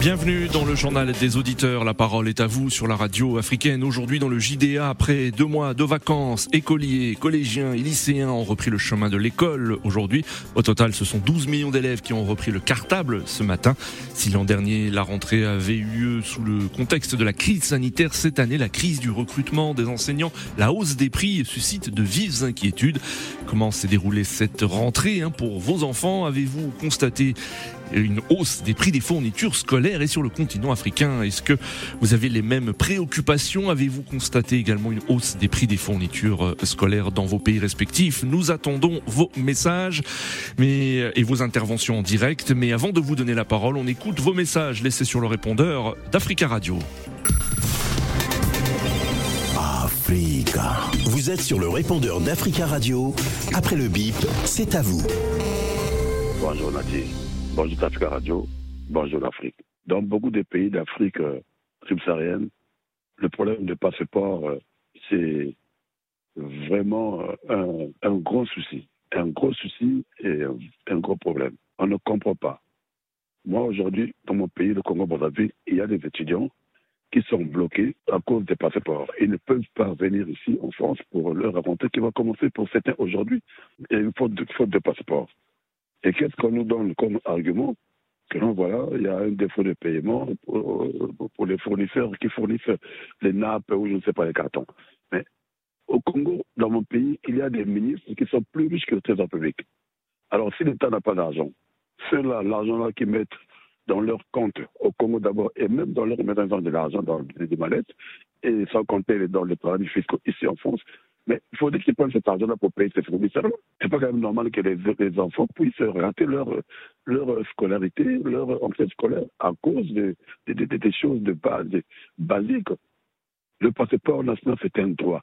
Bienvenue dans le journal des auditeurs. La parole est à vous sur la radio africaine. Aujourd'hui dans le JDA, après deux mois de vacances, écoliers, collégiens et lycéens ont repris le chemin de l'école aujourd'hui. Au total, ce sont 12 millions d'élèves qui ont repris le cartable ce matin. Si l'an dernier, la rentrée avait eu lieu sous le contexte de la crise sanitaire, cette année, la crise du recrutement des enseignants, la hausse des prix suscite de vives inquiétudes. Comment s'est déroulée cette rentrée hein, pour vos enfants Avez-vous constaté une hausse des prix des fournitures scolaires et sur le continent africain. Est-ce que vous avez les mêmes préoccupations? Avez-vous constaté également une hausse des prix des fournitures euh, scolaires dans vos pays respectifs? Nous attendons vos messages mais, euh, et vos interventions en direct. Mais avant de vous donner la parole, on écoute vos messages laissés sur le répondeur d'Africa Radio. Africa. Vous êtes sur le répondeur d'Africa Radio. Après le bip, c'est à vous. Bonjour Nadir. Bonjour Africa Radio, bonjour l'Afrique. Dans beaucoup de pays d'Afrique euh, subsaharienne, le problème de passeport, euh, c'est vraiment euh, un, gros souci. Un gros souci et un, gros problème. On ne comprend pas. Moi, aujourd'hui, dans mon pays, le Congo-Brazzaville, il y a des étudiants qui sont bloqués à cause des passeports. Ils ne peuvent pas venir ici en France pour leur rentrée qui va commencer pour certains aujourd'hui. Il y a une faute de, faute de passeport. Et qu'est-ce qu'on nous donne comme argument Que non, voilà, il y a un défaut de paiement pour, les fournisseurs qui fournissent les nappes ou je ne sais pas les cartons. Mais au Congo, dans mon pays, il y a des ministres qui sont plus riches que le trésor public. Alors si l'État n'a pas d'argent, ceux-là, l'argent-là qu'ils mettent dans leur compte au Congo d'abord et même dans leur mettant de l'argent dans des mallettes et sans compter dans les paradis fiscaux ici en France, mais il faudrait qu'ils prennent cet argent-là pour payer ces fournisseurs-là. C'est pas quand même normal que les, enfants puissent rater leur, leur scolarité, leur entrée scolaire à cause de, de, de, des choses de base, basiques. Le passeport national, c'est un droit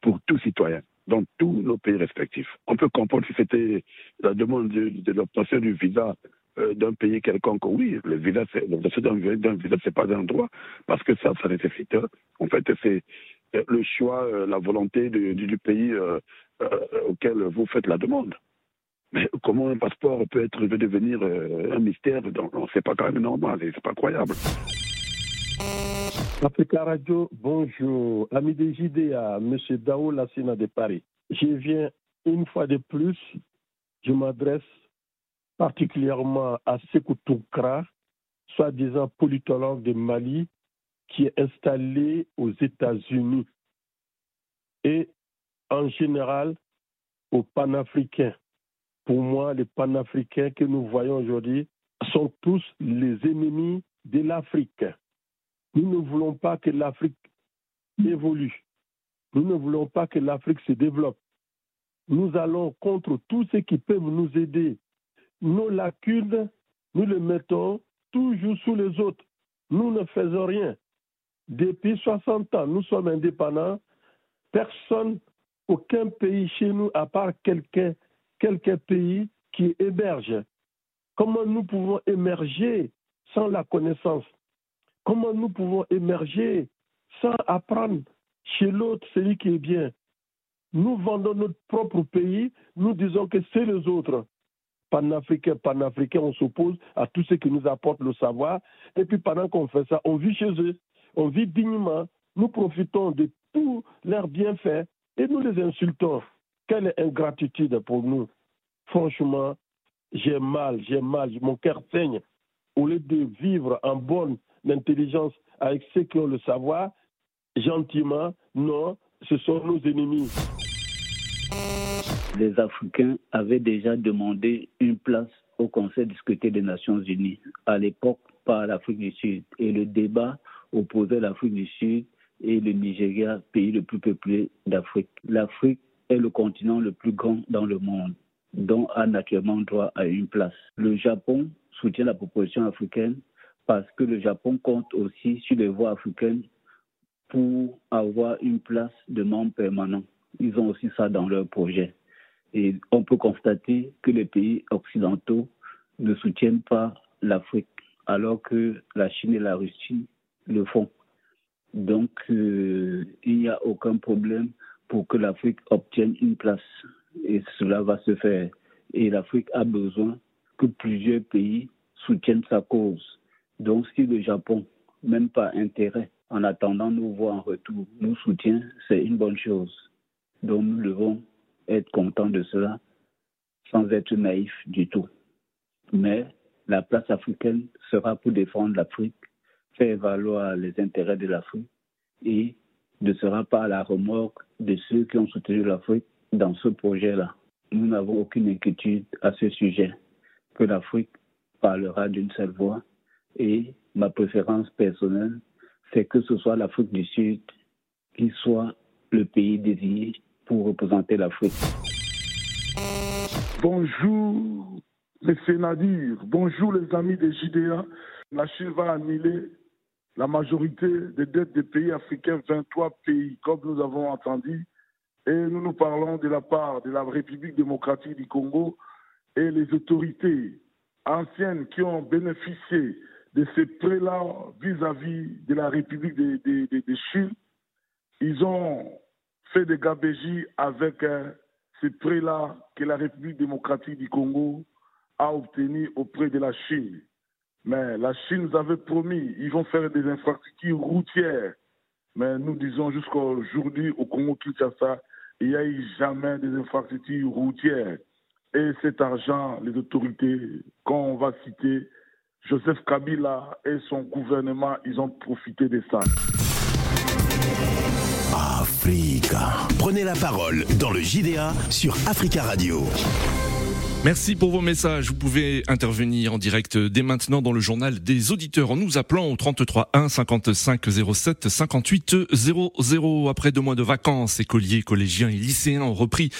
pour tout citoyen dans tous nos pays respectifs. On peut comprendre si c'était la demande de, de l'obtention du visa euh, d'un pays quelconque, oui, le visa, l'obtention d'un visa, c'est pas un droit, parce que ça, ça nécessite, en fait, c'est le choix, euh, la volonté du, du pays euh, euh, auquel vous faites la demande. Mais comment un passeport peut être devenir un mystère C'est pas quand même normal, c'est pas croyable. Africa Radio, bonjour. Ami des JDA, M. Dao Lassina de Paris. Je viens une fois de plus, je m'adresse particulièrement à Sekou Toukra, soi-disant politologue de Mali, qui est installé aux États-Unis et en général aux panafricains. Pour moi, les panafricains que nous voyons aujourd'hui sont tous les ennemis de l'Afrique. Nous ne voulons pas que l'Afrique évolue. Nous ne voulons pas que l'Afrique se développe. Nous allons contre tous ceux qui peuvent nous aider. Nos lacunes, nous les mettons toujours sous les autres. Nous ne faisons rien. Depuis 60 ans, nous sommes indépendants. Personne, aucun pays chez nous, à part quelqu'un, quelques pays qui émergent. Comment nous pouvons émerger sans la connaissance? Comment nous pouvons émerger sans apprendre chez l'autre celui qui est bien? Nous vendons notre propre pays, nous disons que c'est les autres. Panafricains, panafricains, on s'oppose à tous ceux qui nous apportent le savoir. Et puis pendant qu'on fait ça, on vit chez eux on vit dignement, nous profitons de tous leurs bienfaits et nous les insultons. Quelle ingratitude pour nous. Franchement, j'ai mal, j'ai mal, mon cœur saigne. Au lieu de vivre en bonne intelligence avec ceux qui ont le savoir, gentiment, non, ce sont nos ennemis. Les Africains avaient déjà demandé une place au Conseil discuté des Nations Unies, à l'époque par l'Afrique du Sud. Et le débat opposait l'Afrique du Sud et le Nigeria, pays le plus peuplé d'Afrique. L'Afrique est le continent le plus grand dans le monde, dont a naturellement droit à une place. Le Japon soutient la proposition africaine parce que le Japon compte aussi sur les voies africaines pour avoir une place de membre permanent. Ils ont aussi ça dans leur projet. Et on peut constater que les pays occidentaux ne soutiennent pas l'Afrique, alors que la Chine et la Russie le font. Donc, euh, il n'y a aucun problème pour que l'Afrique obtienne une place. Et cela va se faire. Et l'Afrique a besoin que plusieurs pays soutiennent sa cause. Donc, si le Japon, même pas intérêt, en attendant nous voit en retour, nous soutient, c'est une bonne chose. Donc, nous devons être contents de cela sans être naïfs du tout. Mais la place africaine sera pour défendre l'Afrique, faire valoir les intérêts de l'Afrique et ne sera pas à la remorque de ceux qui ont soutenu l'Afrique dans ce projet-là. Nous n'avons aucune inquiétude à ce sujet, que l'Afrique parlera d'une seule voix et ma préférence personnelle, c'est que ce soit l'Afrique du Sud qui soit le pays désigné pour représenter l'Afrique. Bonjour, M. Nadir. Bonjour, les amis des JDA. La Chine va annuler la majorité des dettes des pays africains, 23 pays, comme nous avons entendu. Et nous nous parlons de la part de la République démocratique du Congo et les autorités anciennes qui ont bénéficié de ces prêts-là vis-à-vis de la République de, Chine. Ils ont fait des gabégies avec euh, ces prêts-là que la République démocratique du Congo a obtenus auprès de la Chine. Mais la Chine nous avait promis, ils vont faire des infrastructures routières. Mais nous disons jusqu'à aujourd'hui au Congo-Kinshasa, il n'y a eu jamais des infrastructures routières. Et cet argent, les autorités, quand on va citer Joseph Kabila et son gouvernement, ils ont profité de ça. Africa. Prenez la parole dans le JDA sur Africa Radio. Merci pour vos messages. Vous pouvez intervenir en direct dès maintenant dans le journal des auditeurs en nous appelant au 33 1 55 07 58 00. Après deux mois de vacances, écoliers, collégiens et lycéens ont repris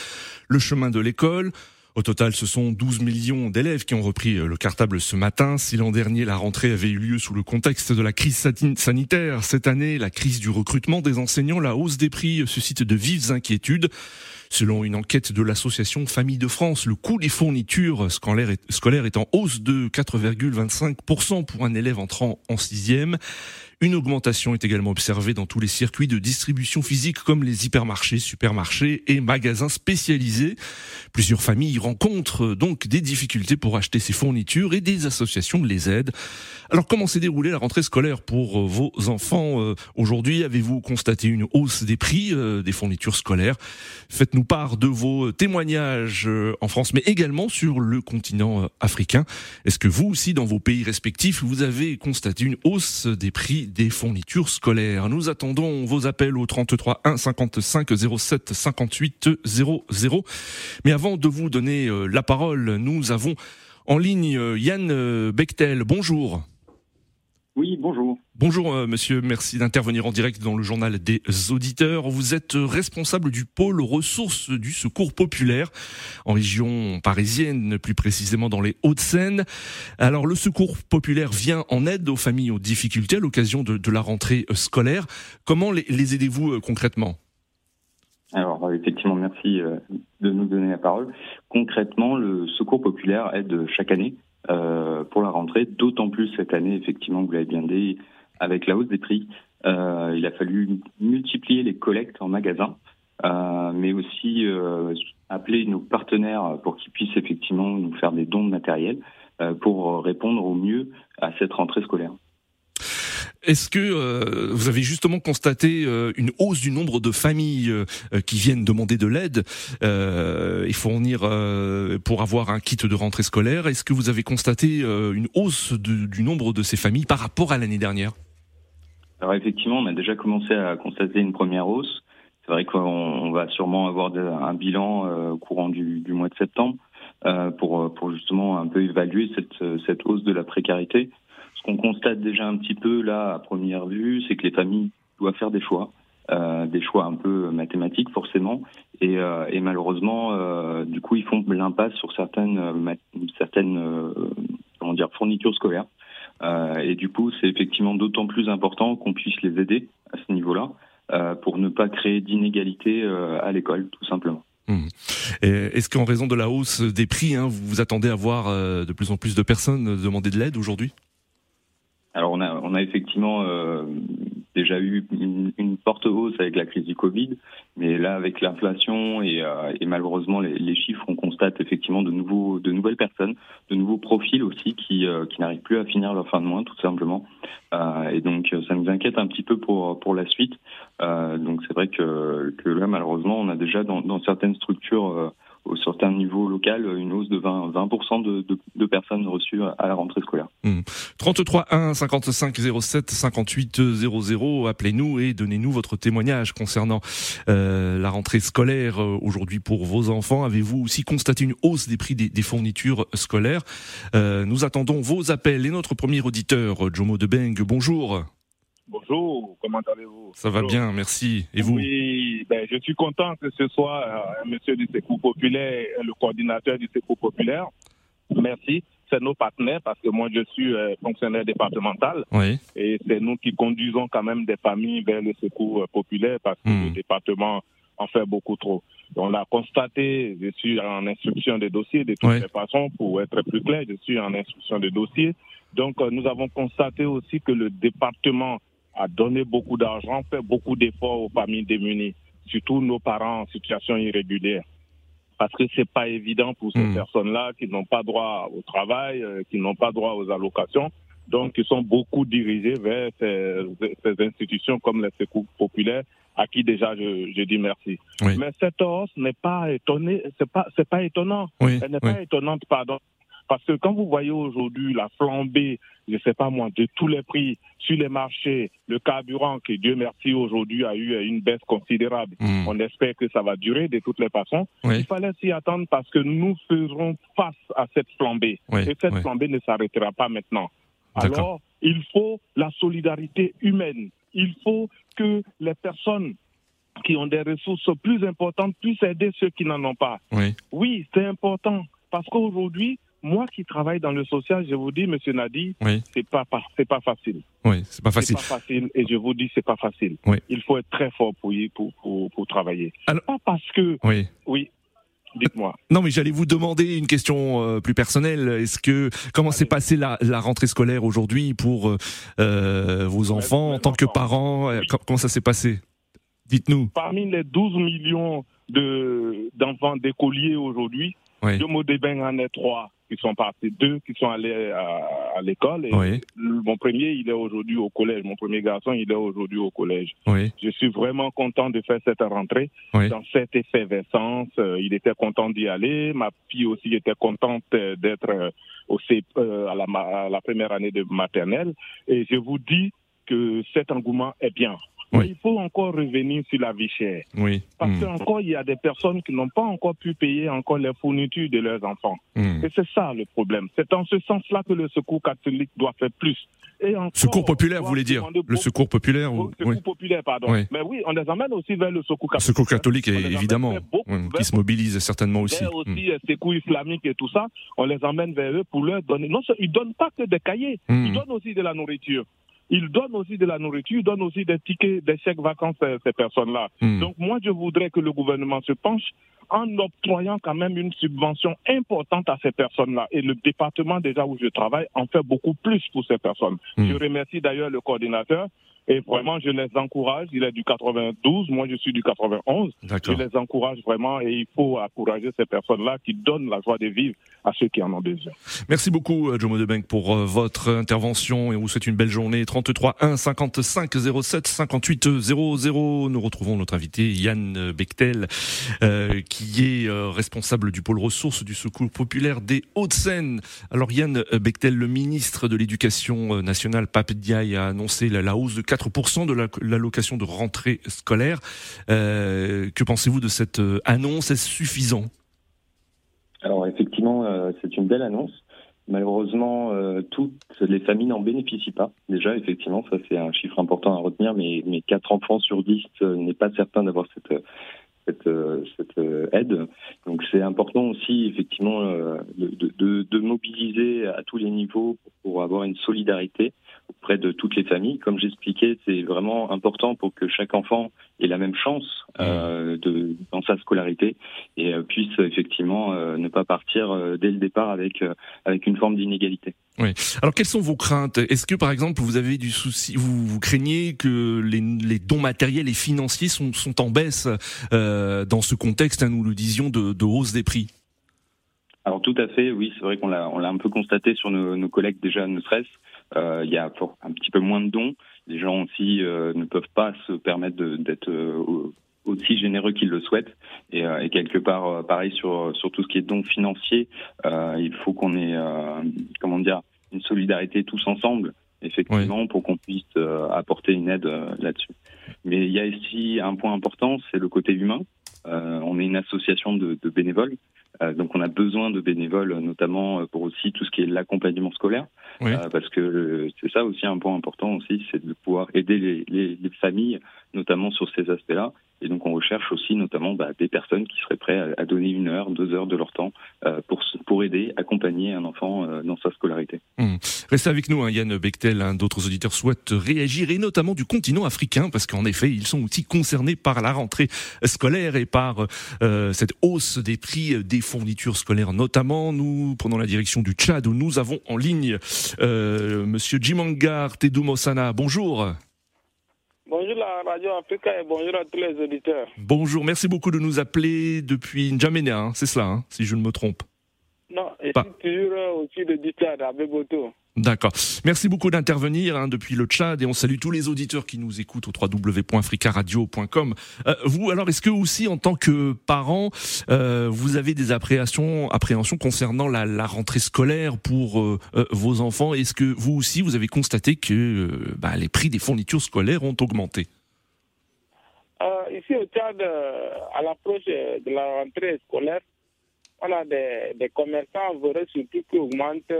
le chemin de l'école. Au total, ce sont 12 millions d'élèves qui ont repris le cartable ce matin. Si l'an dernier, la rentrée avait eu lieu sous le contexte de la crise sanitaire, cette année, la crise du recrutement des enseignants, la hausse des prix suscite de vives inquiétudes. Selon une enquête de l'association Famille de France, le coût des fournitures scolaires est, en hausse de 4,25% pour un élève entrant en sixième. Une augmentation est également observée dans tous les circuits de distribution physique comme les hypermarchés, supermarchés et magasins spécialisés. Plusieurs familles rencontrent donc des difficultés pour acheter ces fournitures et des associations les aident. Alors comment s'est déroulée la rentrée scolaire pour euh, vos enfants euh, aujourd'hui? Avez-vous constaté une hausse des prix euh, des fournitures scolaires? Faites-nous part de vos témoignages en France mais également sur le continent africain. Est-ce que vous aussi dans vos pays respectifs vous avez constaté une hausse des prix des fournitures scolaires. Nous attendons vos appels au 33 1 55 07 58 00. Mais avant de vous donner euh, la parole, nous avons en ligne euh, Yann euh, Bechtel. Bonjour. Oui, bonjour. Bonjour monsieur, merci d'intervenir en direct dans le journal des auditeurs. Vous êtes responsable du pôle ressources du secours populaire en région parisienne, plus précisément dans les Hauts-de-Seine. Alors le secours populaire vient en aide aux familles aux difficultés à l'occasion de, la rentrée scolaire. Comment les, aidez-vous euh, concrètement? Alors effectivement, merci euh, de nous donner la parole. Concrètement, le Secours populaire aide chaque année euh, pour la rentrée, d'autant plus cette année, effectivement, vous l'avez bien dit, avec la hausse des prix, euh, il a fallu multiplier les collectes en magasin, euh, mais aussi euh, appeler nos partenaires pour qu'ils puissent effectivement nous faire des dons de matériel euh, pour répondre au mieux à cette rentrée scolaire. Est-ce que euh, vous avez justement constaté euh, une hausse du nombre de familles euh, qui viennent demander de l'aide et fournir pour avoir un kit de rentrée scolaire? Est-ce que vous avez constaté une hausse du nombre de ces familles par rapport à l'année dernière? Alors effectivement, on a déjà commencé à constater une première hausse. C'est vrai qu'on va sûrement avoir un bilan au courant du, mois de septembre pour, pour justement un peu évaluer cette, cette hausse de la précarité qu'on constate déjà un petit peu là à première vue, c'est que les familles doivent faire des choix. Euh, des choix un peu mathématiques forcément et, euh, malheureusement euh, du coup ils font l'impasse sur certaines certaines comment dire fournitures scolaires et du coup c'est effectivement d'autant plus important qu'on puisse les aider à ce niveau-là pour ne pas créer d'inégalités à l'école tout simplement. Mmh. Est-ce qu'en raison de la hausse des prix, hein, vous vous attendez à voir de plus en plus de personnes demander de l'aide aujourd'hui? Alors on a, on a effectivement euh, déjà eu une, une, forte hausse avec la crise du Covid, mais là avec l'inflation et, euh, et, malheureusement les, les, chiffres, on constate effectivement de nouveaux, de nouvelles personnes, de nouveaux profils aussi qui, euh, qui n'arrivent plus à finir leur fin de mois tout simplement. Euh, et donc ça nous inquiète un petit peu pour pour la suite. donc c'est vrai que, que là malheureusement on a déjà dans, dans certaines structures au certain niveau local une hausse de 20, 20% de, de, de, personnes reçues à la rentrée scolaire. 33 1 55 07 58 00, appelez-nous et donnez-nous votre témoignage concernant euh, la rentrée scolaire euh, aujourd'hui pour vos enfants. Avez-vous aussi constaté une hausse des prix des, des fournitures scolaires? Euh, Nous attendons vos appels et notre premier auditeur, Jomo Debeng, bonjour. Bonjour, comment allez-vous? Ça va bien, merci. Et vous? Oui, ben, je suis content que ce soit euh, un monsieur du Secours populaire, le coordinateur du Secours populaire. Merci. C'est nos partenaires parce que moi je suis euh, fonctionnaire départemental oui. et c'est nous qui conduisons quand même des familles vers le secours euh, populaire parce que Hmm. le département en fait beaucoup trop. On l'a constaté, je suis en instruction des dossiers de toutes les façons, pour être plus clair, je suis en instruction des dossiers. Donc euh, nous avons constaté aussi que le département a donné beaucoup d'argent, fait beaucoup d'efforts aux familles démunies, surtout nos parents en situation irrégulière. Parce que c'est pas évident pour ces Mm. personnes-là qui n'ont pas droit au travail, euh, qui n'ont pas droit aux allocations. Donc, ils sont beaucoup dirigés vers ces, ces institutions comme les secours populaires, à qui déjà je, je dis merci. Oui. Mais cette hausse n'est pas étonnée, c'est pas, c'est pas étonnant. Oui, Elle n'est oui. pas étonnante, pardon. Parce que quand vous voyez aujourd'hui la flambée, je sais pas moi, de tous les prix sur les marchés, le carburant qui, Dieu merci, aujourd'hui a eu une baisse considérable. Hmm. On espère que ça va durer de toutes les façons. Oui. Il fallait s'y attendre parce que nous ferons face à cette flambée. Oui, Et cette oui. flambée ne s'arrêtera pas maintenant. Alors, il faut la solidarité humaine. Il faut que les personnes qui ont des ressources plus importantes puissent aider ceux qui n'en ont pas. Oui. Oui, c'est important. Parce qu'aujourd'hui, moi qui travaille dans le social, je vous dis, Monsieur Nadi, Oui. c'est pas, pas- c'est pas facile. Oui, c'est pas C'est facile. pas facile. Et je vous dis, c'est pas facile. Oui. Il faut être très fort pour y, pour, pour, pour travailler. Alors- Pas parce que, Oui. oui, dites-moi. Non, mais j'allais vous demander une question euh, plus personnelle. Est-ce que comment s'est passée la, la rentrée scolaire aujourd'hui pour euh, euh, vos enfants en tant que parents Euh, com- Comment ça s'est passé? Dites-nous. Parmi les 12 millions de, d'enfants d'écoliers aujourd'hui, Oui. de Modébeng en est trois qui sont partis, deux qui sont allés à, à l'école. Oui. mon premier, il est aujourd'hui au collège. Mon premier garçon, il est aujourd'hui au collège. Oui. Je suis vraiment content de faire cette rentrée Oui. dans cette effervescence. Euh, il était content d'y aller. Ma fille aussi était contente euh, d'être euh, au C- euh, à, la, à la première année de maternelle. Et je vous dis que cet engouement est bien. Oui. Mais il faut encore revenir sur la vie chère. Oui. Parce Hmm. qu'encore, il y a des personnes qui n'ont pas encore pu payer encore les fournitures de leurs enfants. Hmm. Et c'est ça le problème. C'est en ce sens-là que le secours catholique doit faire plus. Et encore, Secours populaire, vous voulez dire Le secours populaire ou... secours oui. populaire, pardon. Oui. Mais oui, on les emmène aussi vers le secours Le catholique. secours catholique, les emmène évidemment, oui, qui se mobilise certainement aussi. vers aussi euh, secours islamique et tout ça, on les emmène vers eux pour leur donner. Non, ils donnent pas que des cahiers, Hmm. ils donnent aussi de la nourriture. Ils donnent aussi de la nourriture, ils donnent aussi des tickets, des chèques vacances à ces personnes-là. Hmm. Donc moi, je voudrais que le gouvernement se penche en octroyant quand même une subvention importante à ces personnes-là. Et le département déjà où je travaille en fait beaucoup plus pour ces personnes. Hmm. Je remercie d'ailleurs le coordinateur et vraiment je les encourage. Il est du 92, moi je suis du 91. Je les encourage vraiment et il faut encourager ces personnes-là qui donnent la joie de vivre à ceux qui en ont besoin. Merci beaucoup, euh, Jomo Debenck, pour euh, votre intervention et on vous souhaite une belle journée. 33 1 55 07 58 00. Nous retrouvons notre invité Yann Bechtel, euh, qui est euh, responsable du pôle ressources du Secours populaire des Hauts-de-Seine. Alors Yann Bechtel, le ministre de l'Éducation nationale, Pape Diaye, a annoncé la, la hausse de 4% de la- l'allocation de rentrée scolaire. Euh, que pensez-vous de cette euh, annonce? Est-ce suffisant? Alors effectivement, euh, c'est une belle annonce. Malheureusement, toutes les familles n'en bénéficient pas. Déjà, effectivement, ça c'est un chiffre important à retenir, mais, mais 4 enfants sur 10 euh, n'est pas certain d'avoir cette, aide. Donc c'est important aussi, effectivement, de, de, de mobiliser à tous les niveaux pour avoir une solidarité, auprès de toutes les familles. Comme j'expliquais, c'est vraiment important pour que chaque enfant ait la même chance euh, de, dans sa scolarité et euh, puisse effectivement euh, ne pas partir euh, dès le départ avec avec une forme d'inégalité. Oui. Alors quelles sont vos craintes? Est-ce que par exemple vous avez du souci, vous, vous craignez que les, les, dons matériels et financiers sont, sont en baisse dans ce contexte, hein, nous le disions, de, de hausse des prix? Alors tout à fait, oui, c'est vrai qu'on l'a, on l'a un peu constaté sur nos, nos collègues déjà ne stress. Euh, il y a un petit peu moins de dons. Les gens aussi euh, ne peuvent pas se permettre d'être euh, aussi généreux qu'ils le souhaitent. Et, et quelque part, pareil sur, sur tout ce qui est dons financiers, il faut qu'on ait, comment dire, une solidarité tous ensemble, effectivement, pour qu'on puisse apporter une aide là-dessus. Mais il y a ici un point important, c'est le côté humain. On est une association de, de bénévoles. Euh, donc on a besoin de bénévoles, notamment euh, pour aussi tout ce qui est l'accompagnement scolaire, euh, parce que c'est ça aussi un point important aussi, c'est de pouvoir aider les, les, les familles, notamment sur ces aspects-là. Et donc on recherche aussi notamment bah, des personnes qui seraient prêtes à, donner une heure, deux heures de leur temps euh, pour pour aider, accompagner un enfant euh, dans sa scolarité. Mmh. Restez avec nous, hein, Yann Bechtel. Hein, D'autres auditeurs souhaitent réagir et notamment du continent africain parce qu'en effet ils sont aussi concernés par la rentrée scolaire et par euh, cette hausse des prix des fournitures scolaires. Notamment, nous prenons la direction du Tchad où nous avons en ligne euh, Monsieur Jimangar Tedou Mossana. Bonjour. Bonjour la Radio Africa et bonjour à tous les auditeurs. Bonjour, merci beaucoup de nous appeler depuis N'Djamena, hein, c'est cela, hein, si je ne me trompe. Non, et toujours au sud du Tchad, à Beboto. D'accord. Merci beaucoup d'intervenir hein, depuis le Tchad et on salue tous les auditeurs qui nous écoutent au www.africaradio.com. Euh, vous, alors, est-ce que aussi en tant que parent, euh, vous avez des appréhensions, appréhensions concernant la, la rentrée scolaire pour euh, vos enfants? Est-ce que vous aussi, vous avez constaté que bah, les prix des fournitures scolaires ont augmenté? Ici au Tchad, à l'approche de la rentrée scolaire, a des, des commerçants vrais surtout qui augmentent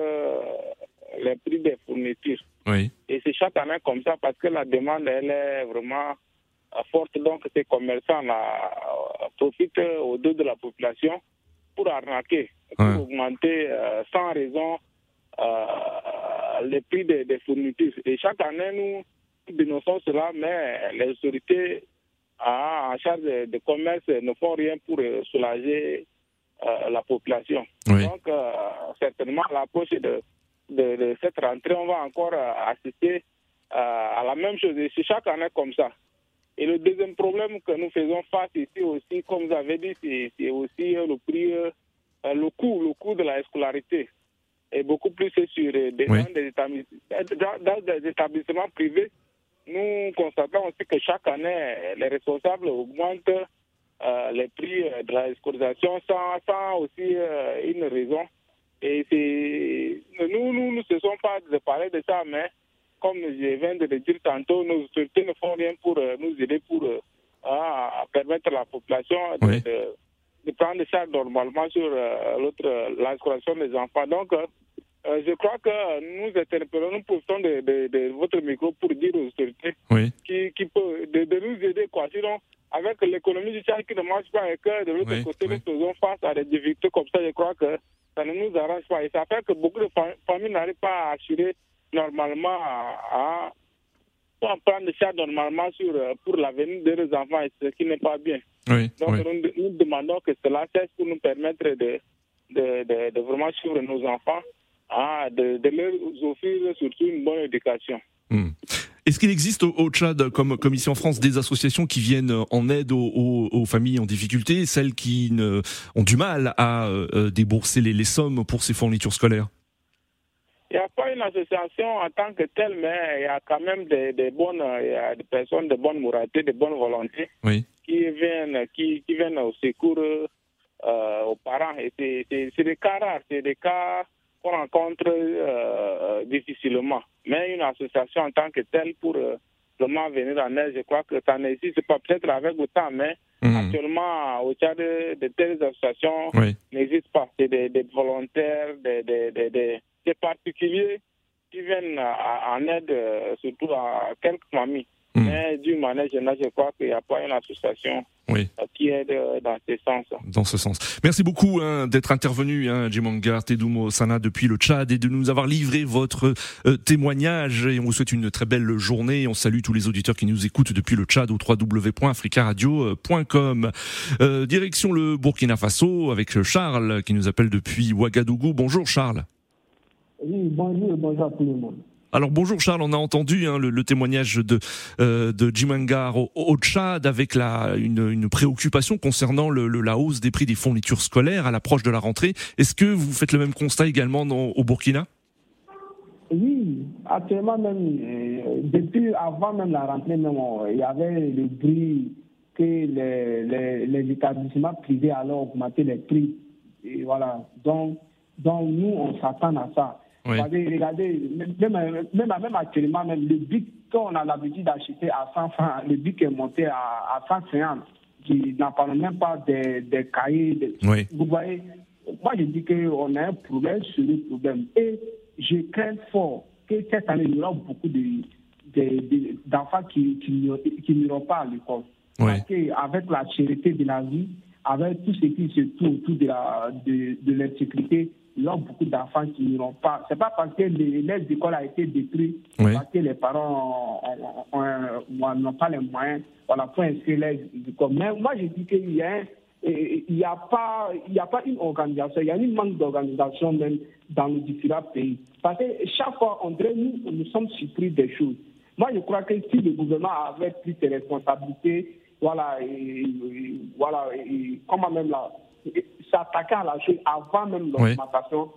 les prix des fournitures. Oui. Et c'est chaque année comme ça parce que la demande, elle est vraiment forte. Donc, ces commerçants-là profitent au dos de la population pour arnaquer, pour Ouais. augmenter euh, sans raison euh, les prix des, des fournitures. Et chaque année, nous dénonçons cela, mais les autorités en charge de, commerce ne font rien pour euh, soulager euh, la population. Oui. Donc, euh, certainement, à l'approche de, de, de cette rentrée, on va encore euh, assister à la même chose. Et c'est chaque année comme ça. Et le deuxième problème que nous faisons face ici aussi, comme vous avez dit, c'est aussi le prix, le coût, le coût de la scolarité. Et beaucoup plus sur des, Oui. des dans des établissements privés. Nous constatons aussi que chaque année, les responsables augmentent euh, les prix euh, de la scolarisation sans, sans aussi euh, une raison. Et c'est nous, nous ne cessons pas de parler de ça, mais comme je viens de le dire tantôt, nos autorités ne font rien pour euh, nous aider pour à permettre à la population de, Oui. de, de prendre ça normalement sur l'autre la des enfants. Donc, je crois que nous interpellons, nous profitons de, de, de votre micro pour dire aux autorités Oui. qui, qui peut de, de nous aider quoi. Sinon, avec l'économie du Tchad qui ne marche pas et que de l'autre Oui, côté, oui. nous faisons face à des difficultés comme ça, je crois que ça ne nous arrange pas. Et ça fait que beaucoup de fam- familles n'arrivent pas à assurer normalement à, à, à prendre charge normalement sur, euh, pour l'avenir de leurs enfants, ce qui n'est pas bien. Oui. Donc nous, nous demandons que cela cesse pour nous permettre de, de, de, de vraiment suivre nos enfants, ah, de, de leur offrir surtout une bonne éducation. Hmm. Est-ce qu'il existe au, au Tchad, comme, comme ici en France, des associations qui viennent en aide aux, aux- aux familles en difficulté, celles qui ne, ont du mal à euh, débourser les, les sommes pour ces fournitures scolaires? Il n'y a pas une association en tant que telle, mais il y a quand même des, des bonnes, il y a des personnes de bonne moralité, de bonne volonté Oui. qui viennent, qui, qui viennent au secours euh, aux parents. Et c'est- c'est c'est des cas rares, c'est des cas qu'on rencontre euh, difficilement. Mais une association en tant que telle pour euh, vraiment venir en aide, je crois que ça n'existe pas peut-être avec le temps, mais Hmm. actuellement, au Tchad, de, telles associations Oui. n'existent pas. C'est des, des volontaires, des, des, particuliers qui viennent à- en aide, euh, surtout à quelques familles. Hmm. Mais d'une manière générale, je crois qu'il n'y a pas une association oui. qui aide dans ce sens. Dans ce sens. Merci beaucoup hein, d'être intervenu, hein, Jimangar Tedumo Sana, depuis le Tchad et de nous avoir livré votre euh, témoignage. Et on vous souhaite une très belle journée. On salue tous les auditeurs qui nous écoutent depuis le Tchad au www.africaradio.com. Euh, direction le Burkina Faso avec Charles qui nous appelle depuis Ouagadougou. Bonjour Charles. Oui, bonjour bonjour à tout le monde. Alors bonjour Charles, on a entendu hein, le, témoignage de euh, Jimangar au, Tchad avec une, préoccupation concernant la hausse des prix des fournitures scolaires à l'approche de la rentrée. Est-ce que vous faites le même constat également au Burkina? Oui, actuellement même euh, depuis avant même la rentrée il y avait le prix que les, établissements privés allaient augmenter les prix. Et voilà, donc nous on s'attend à ça. Regardez, même, même, actuellement, même le bic qu'on a l'habitude d'acheter à 100 francs, le bic est monté à, à 150, qui n'en parle même pas des, des cahiers. Vous voyez, moi je dis qu'on a un problème sur le problème. Et je crains fort que cette année, il y aura beaucoup d'enfants de, qui, qui, n'iront pas à l'école. Parce qu'avec la charité de la vie, avec tout ce qui se trouve autour de, la, de, de l'insécurité, il y a beaucoup d'enfants qui n'iront pas. Ce n'est pas parce que l'aide d'école a été détruite, parce que les parents n'ont pas les moyens voilà, pour inscrire l'aide d'école. Mais moi, je dis qu'il y a il n'y a, pas, a pas une organisation, il y a une manque d'organisation même dans les différents pays. Parce que chaque fois, on dirait, nous, nous sommes surpris des choses. Moi, je crois que si le gouvernement avait pris ses responsabilités, voilà, et, voilà, et, comment même là, s'attaquer à la chose avant même l'augmentation.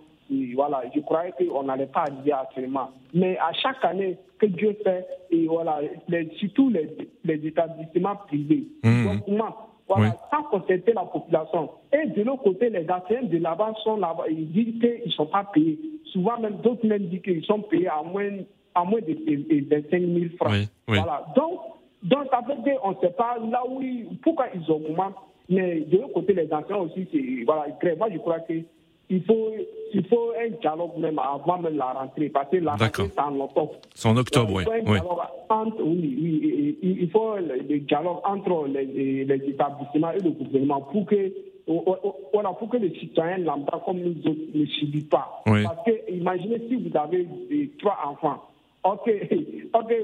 Voilà, je croyais qu'on n'allait pas arriver actuellement. Mais à chaque année que Dieu fait, et voilà, surtout les, les, établissements privés, mmh. donc, voilà, sans consulter la population. Et de l'autre côté, les enseignants de là-bas sont là-bas, ils disent qu'ils ne sont pas payés. Souvent, même d'autres même disent qu'ils sont payés à moins, à moins de 25 000 francs. Voilà. Donc, donc, ça veut dire qu'on ne sait pas là où, pourquoi ils augmentent mais de l'autre côté, les enseignants aussi, c'est, voilà, Moi, je crois qu'il faut, il faut un dialogue même avant même la rentrée, parce que la rentrée, c'est en octobre. C'est en octobre, oui. Il faut, Entre, oui, oui, il faut le dialogue entre les, les, établissements et le gouvernement pour que voilà, pour que les citoyens lambda comme nous autres ne subissent pas. Parce que imaginez si vous avez trois enfants, ok, ok,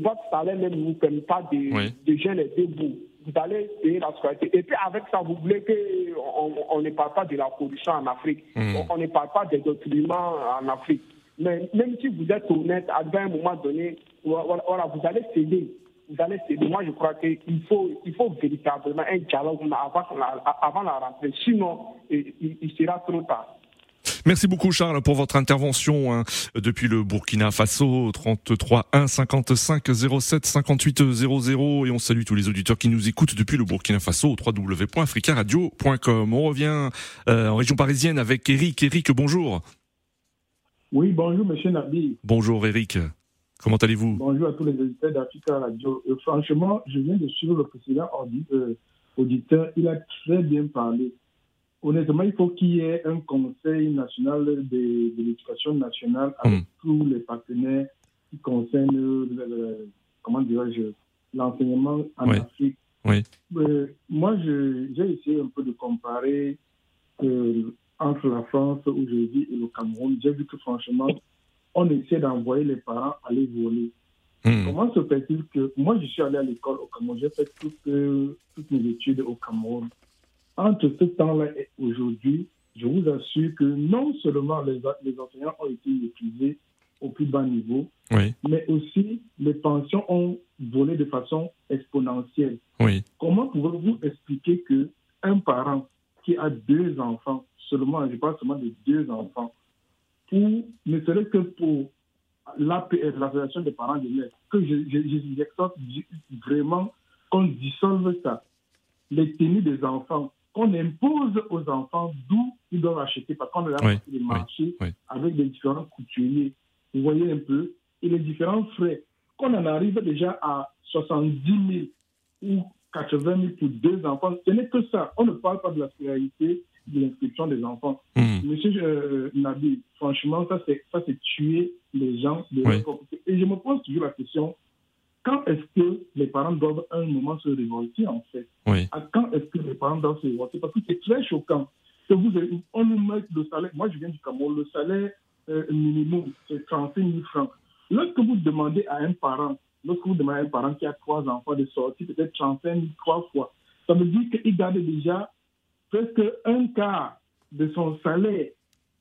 votre salaire même ne vous permet pas de, de gêner debout vous allez payer la scolarité. Et puis avec ça, vous voulez qu'on on ne parle pas de la corruption en Afrique, hmm. on ne parle pas des documents en Afrique. Mais même si vous êtes honnête, à un moment donné, voilà, vous allez céder. Vous allez céder. Moi, je crois qu'il faut, il faut véritablement un dialogue avant la, avant la rentrée. Sinon, il, il sera trop tard. Merci beaucoup Charles pour votre intervention hein, depuis le Burkina Faso 33 1 55 07 58 00 et on salue tous les auditeurs qui nous écoutent depuis le Burkina Faso www.africaradio.com. On revient euh, en région parisienne avec Eric. Eric, bonjour. Oui, bonjour Monsieur Nabi. Bonjour Eric. Comment allez-vous? Bonjour à tous les auditeurs d'Africa Radio. Euh, franchement, je viens de suivre le précédent euh, auditeur. Il a très bien parlé honnêtement, il faut qu'il y ait un conseil national de, l'éducation nationale avec hmm. tous les partenaires qui concernent, comment dirais-je, l'enseignement en Afrique. Oui. Euh, moi, j'ai essayé un peu de comparer euh, entre la France aujourd'hui et le Cameroun. J'ai vu que franchement, on essaie d'envoyer les parents aller voler. Hmm. Comment se fait-il que moi, je suis allé à l'école au Cameroun, j'ai fait toutes, euh, toutes mes études au Cameroun. Entre ce temps-là et aujourd'hui, je vous assure que non seulement les, les enseignants ont été utilisés au plus bas niveau, mais aussi les pensions ont volé de façon exponentielle. Comment pouvez-vous expliquer que un parent qui a deux enfants, seulement, je parle seulement de deux enfants, ou ne serait que pour l'APF, l'association des parents de l'air, que j'exhorte vraiment qu'on dissolve ça. Les tenues des enfants, qu'on impose aux enfants d'où ils doivent acheter, parce qu'on a oui, des marchés avec des différents couturiers. Vous voyez un peu, et les différents frais, qu'on en arrive déjà à 70 000 ou 80 000 pour deux enfants, ce n'est que ça. On ne parle pas de la scolarité, de l'inscription des enfants. Hmm. Monsieur euh, Nabi, franchement, ça c'est tuer les gens de Et je me pose toujours la question, quand est-ce que les parents doivent un moment se révolter, en fait Oui. À quand est-ce que les parents doivent se révolter? Parce que c'est très choquant que vous avez, on nous met le salaire. Moi, je viens du Cameroun, le salaire euh, minimum, c'est 35 000 francs. Lorsque vous demandez à un parent, lorsque vous demandez à un parent qui a trois enfants de sortir peut-être 35 000 trois fois, ça veut dire qu'il garde déjà presque un quart de son salaire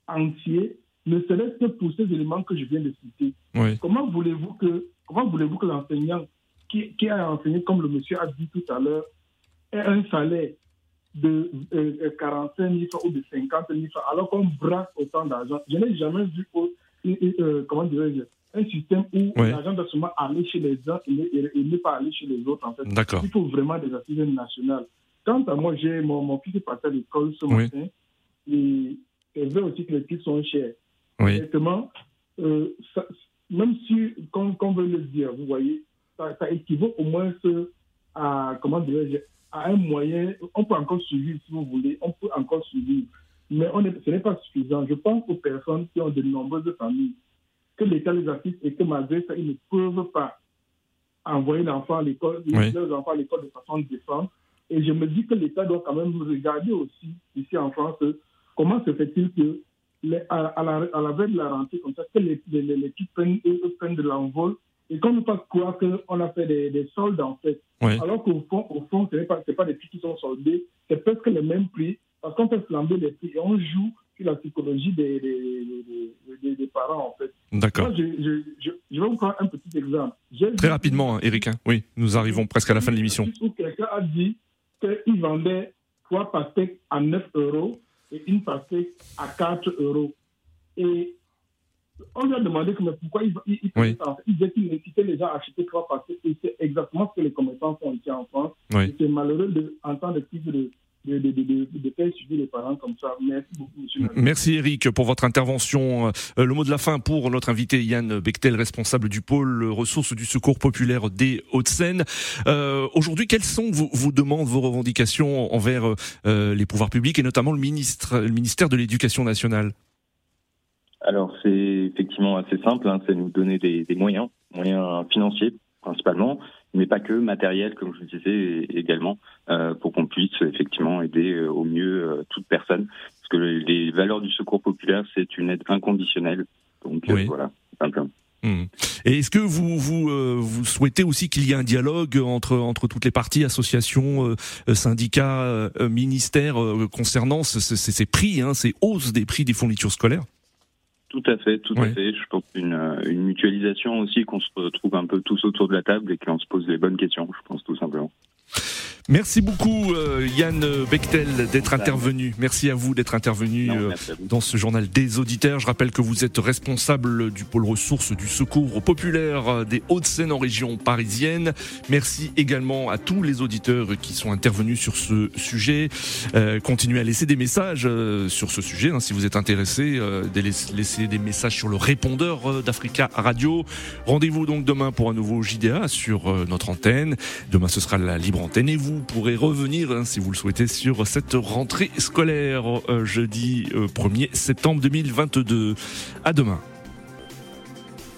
entier, ne serait-ce que pour ces éléments que je viens de citer. Oui. Comment voulez-vous que, comment voulez-vous que l'enseignant qui, qui, a enseigné, comme le monsieur a dit tout à l'heure, ait un salaire de euh, 45 000 francs ou de 50 000 francs, alors qu'on braque autant d'argent? Je n'ai jamais vu, euh, comment dirais-je, un système où Oui. l'argent doit seulement aller chez les uns et ne, et- et ne pas aller chez les autres, en fait. D'accord. Il faut vraiment des assises nationales. Quant à moi, j'ai mon, mon fils est parti à l'école ce Oui. matin, et c'est vrai aussi que les prix sont chers. Oui. Euh, ça- même si, comme, comme veut le dire, vous voyez, ça, ça équivaut au moins à, comment dirais-je, à un moyen, on peut encore suivre si vous voulez, on peut encore suivre, mais on est, ce n'est pas suffisant. Je pense aux personnes qui ont de nombreuses familles, que l'État les assiste et que malgré ça, ils ne peuvent pas envoyer l'enfant à l'école, Oui. leurs enfants à l'école de façon décente. Et je me dis que l'État doit quand même regarder aussi, ici en France, comment se fait-il que, les- à, à la, à la veille de la rentrée, comme ça, que les, les, les, les petits prennent, prennent de l'envol et qu'on ne pas croire qu'on a fait des, des soldes, en fait. Oui. Alors qu'au fond, au fond ce n'est pas, pas des prix qui sont soldés, c'est presque le même prix, parce qu'on fait flamber les prix et on joue sur la psychologie des, des, des, parents, en fait. D'accord. Je, je, je, je vais vous prendre un petit exemple. Très rapidement, hein, Eric. hein. Oui, nous arrivons presque à la fin de l'émission. où quelqu'un a dit qu'il vendait trois pastèques à 9 euros et une pastèque à 4 euros. Et on lui a demandé que, mais pourquoi il, il, il, Oui. il disait qu'il incitait les gens à acheter trois pastèques. Et c'est exactement ce que les commerçants font ici en France. Oui. C'est malheureux d'entendre des types de, de, de, de, de, de faire subir les parents comme ça. Merci beaucoup, monsieur. Merci Eric pour votre intervention. Euh, Le mot de la fin pour notre invité Yann Bechtel, responsable du pôle ressources du secours populaire des Hauts-de-Seine. Euh, Aujourd'hui, quelles sont vos, vos demandes, vos revendications envers euh, les pouvoirs publics et notamment le, ministre, le ministère de l'Éducation nationale? Alors c'est effectivement assez simple, hein, c'est nous donner des, des moyens, moyens financiers principalement, mais pas que, matériels comme je disais également, euh, pour qu'on puisse effectivement aider euh, au mieux euh, toute personne. Parce que les, valeurs du secours populaire, c'est une aide inconditionnelle. Donc euh, Oui. voilà, simplement. Hmm. Et est-ce que vous vous, euh, vous souhaitez aussi qu'il y ait un dialogue entre entre toutes les parties, associations, euh, syndicats, euh, ministères euh, concernant ce- ce- ces, ces prix, hein, ces hausses des prix des fournitures scolaires? Tout à fait, tout à fait. Je pense une, euh, une mutualisation aussi, qu'on se retrouve un peu tous autour de la table et qu'on se pose les bonnes questions, je pense tout simplement. Merci beaucoup euh, Yann Bechtel d'être intervenu. Merci à vous d'être intervenu Non, euh, dans ce journal des auditeurs. Je rappelle que vous êtes responsable du pôle ressources du secours populaire euh, des Hauts-de-Seine en région parisienne. Merci également à tous les auditeurs qui sont intervenus sur ce sujet. Euh, continuez à laisser des messages sur ce sujet hein, si vous êtes intéressé. De laiss- laisser des messages sur le répondeur d'Africa Radio. Rendez-vous donc demain pour un nouveau JDA sur notre antenne. Demain ce sera la libre antenne et vous pourrez revenir hein, si vous le souhaitez sur cette rentrée scolaire euh, jeudi euh, 1er septembre 2022. À demain.